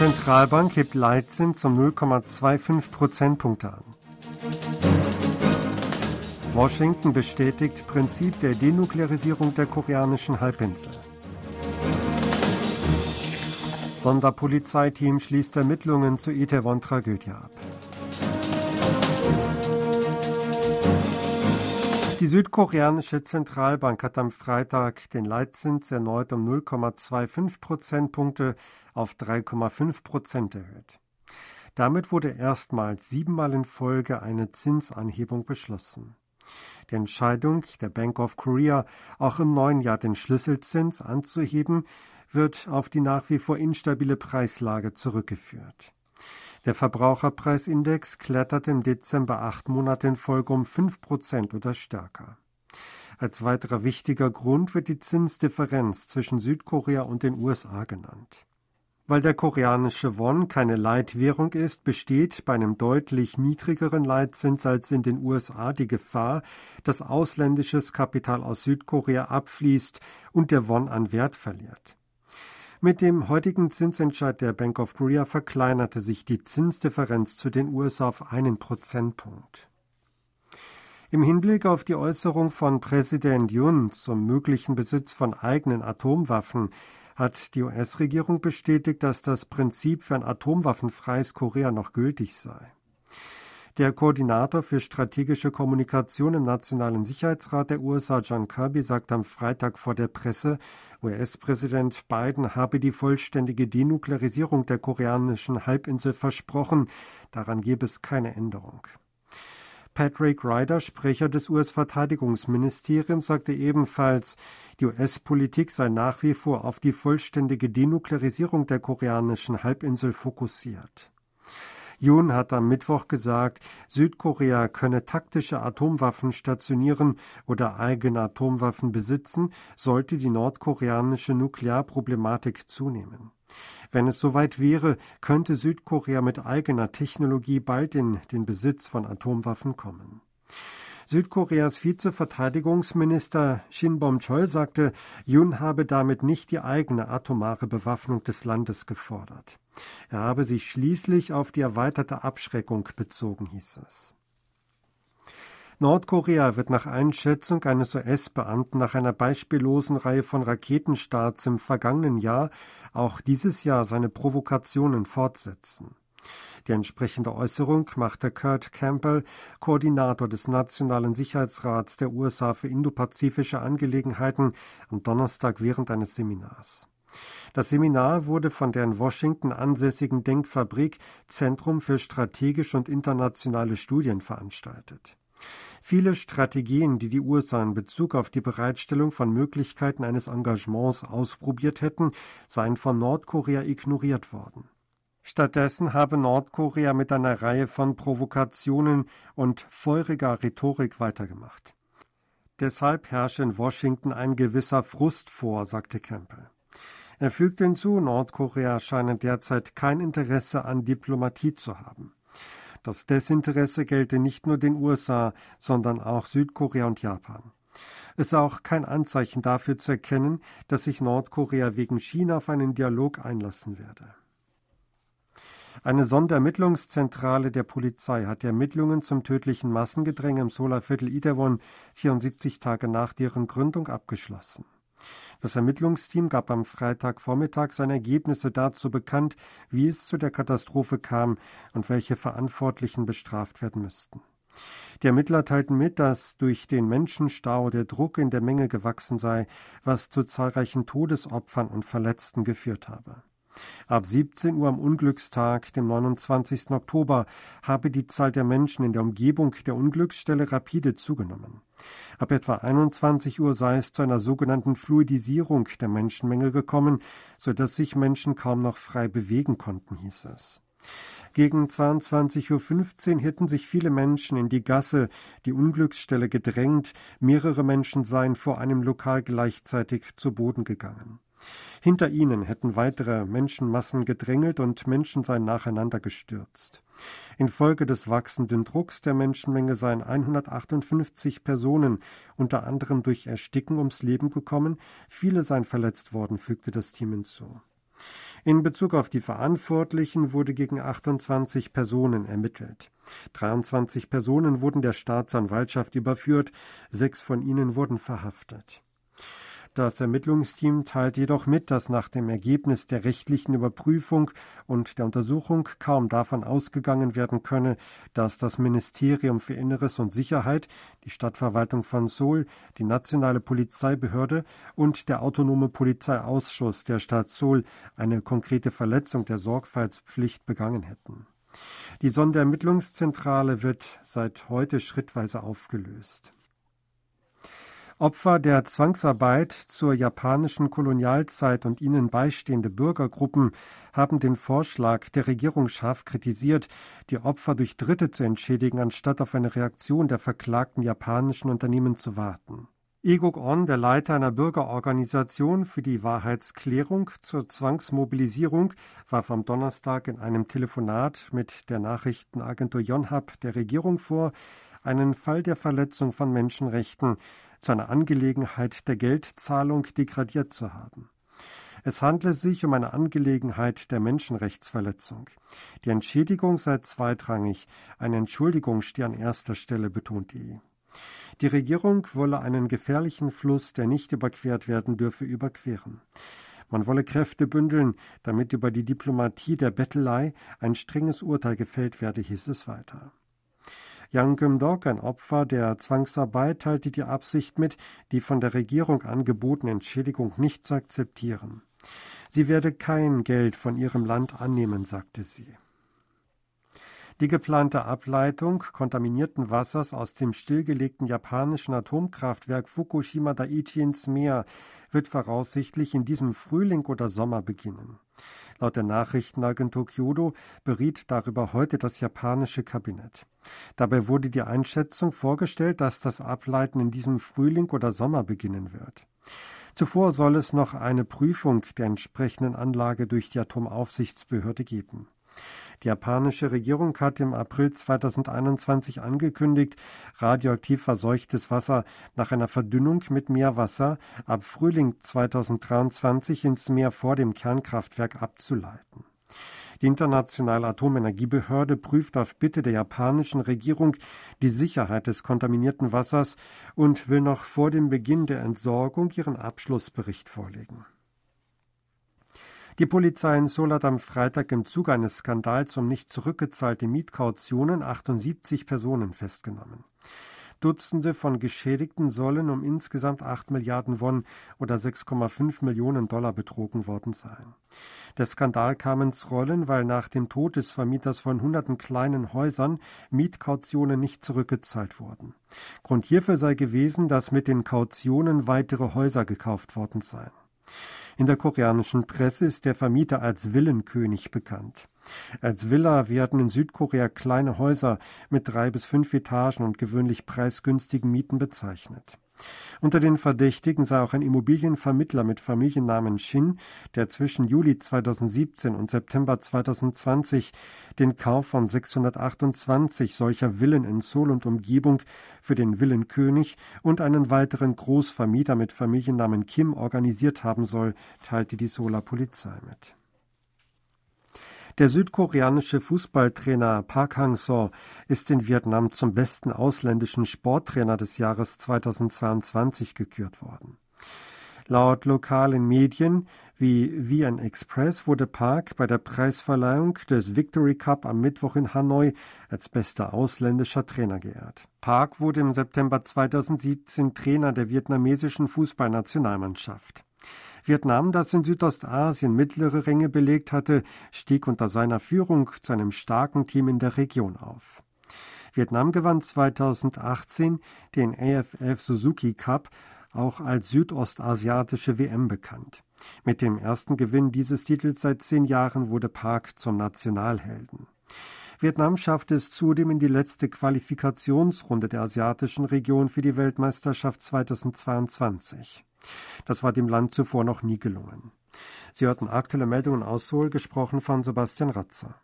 Zentralbank hebt Leitzins um 0,25 Prozentpunkte an. Washington bestätigt Prinzip der Denuklearisierung der koreanischen Halbinsel. Sonderpolizeiteam schließt Ermittlungen zur Itaewon-Tragödie ab. Die südkoreanische Zentralbank hat am Freitag den Leitzins erneut um 0,25 Prozentpunkte auf 3,5 Prozent erhöht. Damit wurde erstmals siebenmal in Folge eine Zinsanhebung beschlossen. Die Entscheidung der Bank of Korea, auch im neuen Jahr den Schlüsselzins anzuheben, wird auf die nach wie vor instabile Preislage zurückgeführt. Der Verbraucherpreisindex kletterte im Dezember acht Monate in Folge um fünf Prozent oder stärker. Als weiterer wichtiger Grund wird die Zinsdifferenz zwischen Südkorea und den USA genannt. Weil der koreanische Won keine Leitwährung ist, besteht bei einem deutlich niedrigeren Leitzins als in den USA die Gefahr, dass ausländisches Kapital aus Südkorea abfließt und der Won an Wert verliert. Mit dem heutigen Zinsentscheid der Bank of Korea verkleinerte sich die Zinsdifferenz zu den USA auf einen Prozentpunkt. Im Hinblick auf die Äußerung von Präsident Yun zum möglichen Besitz von eigenen Atomwaffen hat die US-Regierung bestätigt, dass das Prinzip für ein atomwaffenfreies Korea noch gültig sei. Der Koordinator für strategische Kommunikation im Nationalen Sicherheitsrat der USA, John Kirby, sagt am Freitag vor der Presse, US-Präsident Biden habe die vollständige Denuklearisierung der koreanischen Halbinsel versprochen. Daran gebe es keine Änderung. Patrick Ryder, Sprecher des US-Verteidigungsministeriums, sagte ebenfalls, die US-Politik sei nach wie vor auf die vollständige Denuklearisierung der koreanischen Halbinsel fokussiert. Yoon hat am Mittwoch gesagt, Südkorea könne taktische Atomwaffen stationieren oder eigene Atomwaffen besitzen, sollte die nordkoreanische Nuklearproblematik zunehmen. Wenn es soweit wäre, könnte Südkorea mit eigener Technologie bald in den Besitz von Atomwaffen kommen. Südkoreas Vizeverteidigungsminister Shin Bom-chol sagte, Yun habe damit nicht die eigene atomare Bewaffnung des Landes gefordert. Er habe sich schließlich auf die erweiterte Abschreckung bezogen, hieß es. Nordkorea wird nach Einschätzung eines US-Beamten nach einer beispiellosen Reihe von Raketenstarts im vergangenen Jahr auch dieses Jahr seine Provokationen fortsetzen. Die entsprechende Äußerung machte Kurt Campbell, Koordinator des Nationalen Sicherheitsrats der USA für indopazifische Angelegenheiten, am Donnerstag während eines Seminars. Das Seminar wurde von der in Washington ansässigen Denkfabrik Zentrum für strategische und internationale Studien veranstaltet. Viele Strategien, die die USA in Bezug auf die Bereitstellung von Möglichkeiten eines Engagements ausprobiert hätten, seien von Nordkorea ignoriert worden. Stattdessen habe Nordkorea mit einer Reihe von Provokationen und feuriger Rhetorik weitergemacht. Deshalb herrsche in Washington ein gewisser Frust vor, sagte Campbell. Er fügte hinzu, Nordkorea scheine derzeit kein Interesse an Diplomatie zu haben. Das Desinteresse gelte nicht nur den USA, sondern auch Südkorea und Japan. Es sei auch kein Anzeichen dafür zu erkennen, dass sich Nordkorea wegen China auf einen Dialog einlassen werde. Eine Sonderermittlungszentrale der Polizei hat die Ermittlungen zum tödlichen Massengedränge im Solarviertel Itaewon 74 Tage nach deren Gründung abgeschlossen. Das Ermittlungsteam gab am Freitagvormittag seine Ergebnisse dazu bekannt, wie es zu der Katastrophe kam und welche Verantwortlichen bestraft werden müssten. Die Ermittler teilten mit, dass durch den Menschenstau der Druck in der Menge gewachsen sei, was zu zahlreichen Todesopfern und Verletzten geführt habe. Ab 17 Uhr am Unglückstag, dem 29. Oktober, habe die Zahl der Menschen in der Umgebung der Unglücksstelle rapide zugenommen. Ab etwa 21 Uhr sei es zu einer sogenannten Fluidisierung der Menschenmenge gekommen, so dass sich Menschen kaum noch frei bewegen konnten, hieß es. Gegen 22.15 Uhr hätten sich viele Menschen in die Gasse, die Unglücksstelle gedrängt, mehrere Menschen seien vor einem Lokal gleichzeitig zu Boden gegangen. Hinter ihnen hätten weitere Menschenmassen gedrängelt und Menschen seien nacheinander gestürzt. Infolge des wachsenden Drucks der Menschenmenge seien 158 Personen unter anderem durch Ersticken ums Leben gekommen, viele seien verletzt worden, fügte das Team hinzu. In Bezug auf die Verantwortlichen wurde gegen 28 Personen ermittelt. 23 Personen wurden der Staatsanwaltschaft überführt, sechs von ihnen wurden verhaftet. Das Ermittlungsteam teilt jedoch mit, dass nach dem Ergebnis der rechtlichen Überprüfung und der Untersuchung kaum davon ausgegangen werden könne, dass das Ministerium für Inneres und Sicherheit, die Stadtverwaltung von Seoul, die nationale Polizeibehörde und der autonome Polizeiausschuss der Stadt Seoul eine konkrete Verletzung der Sorgfaltspflicht begangen hätten. Die Sonderermittlungszentrale wird seit heute schrittweise aufgelöst. Opfer der Zwangsarbeit zur japanischen Kolonialzeit und ihnen beistehende Bürgergruppen haben den Vorschlag der Regierung scharf kritisiert, die Opfer durch Dritte zu entschädigen, anstatt auf eine Reaktion der verklagten japanischen Unternehmen zu warten. Egok On, der Leiter einer Bürgerorganisation für die Wahrheitsklärung zur Zwangsmobilisierung, warf am Donnerstag in einem Telefonat mit der Nachrichtenagentur Yonhap der Regierung vor, einen Fall der Verletzung von Menschenrechten zu einer Angelegenheit der Geldzahlung degradiert zu haben. Es handle sich um eine Angelegenheit der Menschenrechtsverletzung. Die Entschädigung sei zweitrangig, eine Entschuldigung stehe an erster Stelle, betont die. Die Regierung wolle einen gefährlichen Fluss, der nicht überquert werden dürfe, überqueren. Man wolle Kräfte bündeln, damit über die Diplomatie der Bettelei ein strenges Urteil gefällt werde, hieß es weiter. Yang Gümdok, ein Opfer der Zwangsarbeit, teilte die Absicht mit, die von der Regierung angebotene Entschädigung nicht zu akzeptieren. Sie werde kein Geld von ihrem Land annehmen, sagte sie. Die geplante Ableitung kontaminierten Wassers aus dem stillgelegten japanischen Atomkraftwerk Fukushima Daiichi ins Meer wird voraussichtlich in diesem Frühling oder Sommer beginnen. Laut der Nachrichtenagentur Kyodo beriet darüber heute das japanische Kabinett. Dabei wurde die Einschätzung vorgestellt, dass das Ableiten in diesem Frühling oder Sommer beginnen wird. Zuvor soll es noch eine Prüfung der entsprechenden Anlage durch die Atomaufsichtsbehörde geben. Die japanische Regierung hat im April 2021 angekündigt, radioaktiv verseuchtes Wasser nach einer Verdünnung mit Meerwasser ab Frühling 2023 ins Meer vor dem Kernkraftwerk abzuleiten. Die Internationale Atomenergiebehörde prüft auf Bitte der japanischen Regierung die Sicherheit des kontaminierten Wassers und will noch vor dem Beginn der Entsorgung ihren Abschlussbericht vorlegen. Die Polizei in Seoul hat am Freitag im Zuge eines Skandals um nicht zurückgezahlte Mietkautionen 78 Personen festgenommen. Dutzende von Geschädigten sollen um insgesamt 8 Milliarden Won oder 6,5 Millionen Dollar betrogen worden sein. Der Skandal kam ins Rollen, weil nach dem Tod des Vermieters von hunderten kleinen Häusern Mietkautionen nicht zurückgezahlt wurden. Grund hierfür sei gewesen, dass mit den Kautionen weitere Häuser gekauft worden seien. In der koreanischen Presse ist der Vermieter als Villenkönig bekannt. Als Villa werden in Südkorea kleine Häuser mit drei bis fünf Etagen und gewöhnlich preisgünstigen Mieten bezeichnet. Unter den Verdächtigen sei auch ein Immobilienvermittler mit Familiennamen Shin, der zwischen Juli 2017 und September 2020 den Kauf von 628 solcher Villen in Seoul und Umgebung für den Villenkönig und einen weiteren Großvermieter mit Familiennamen Kim organisiert haben soll, teilte die Seouler Polizei mit. Der südkoreanische Fußballtrainer Park Hang-seo ist in Vietnam zum besten ausländischen Sporttrainer des Jahres 2022 gekürt worden. Laut lokalen Medien wie VN Express wurde Park bei der Preisverleihung des Victory Cup am Mittwoch in Hanoi als bester ausländischer Trainer geehrt. Park wurde im September 2017 Trainer der vietnamesischen Fußballnationalmannschaft. Vietnam, das in Südostasien mittlere Ränge belegt hatte, stieg unter seiner Führung zu einem starken Team in der Region auf. Vietnam gewann 2018 den AFF Suzuki Cup, auch als südostasiatische WM bekannt. Mit dem ersten Gewinn dieses Titels seit zehn Jahren wurde Park zum Nationalhelden. Vietnam schaffte es zudem in die letzte Qualifikationsrunde der asiatischen Region für die Weltmeisterschaft 2022. Das war dem Land zuvor noch nie gelungen. Sie hörten aktuelle Meldungen aus Seoul, gesprochen von Sebastian Ratzer.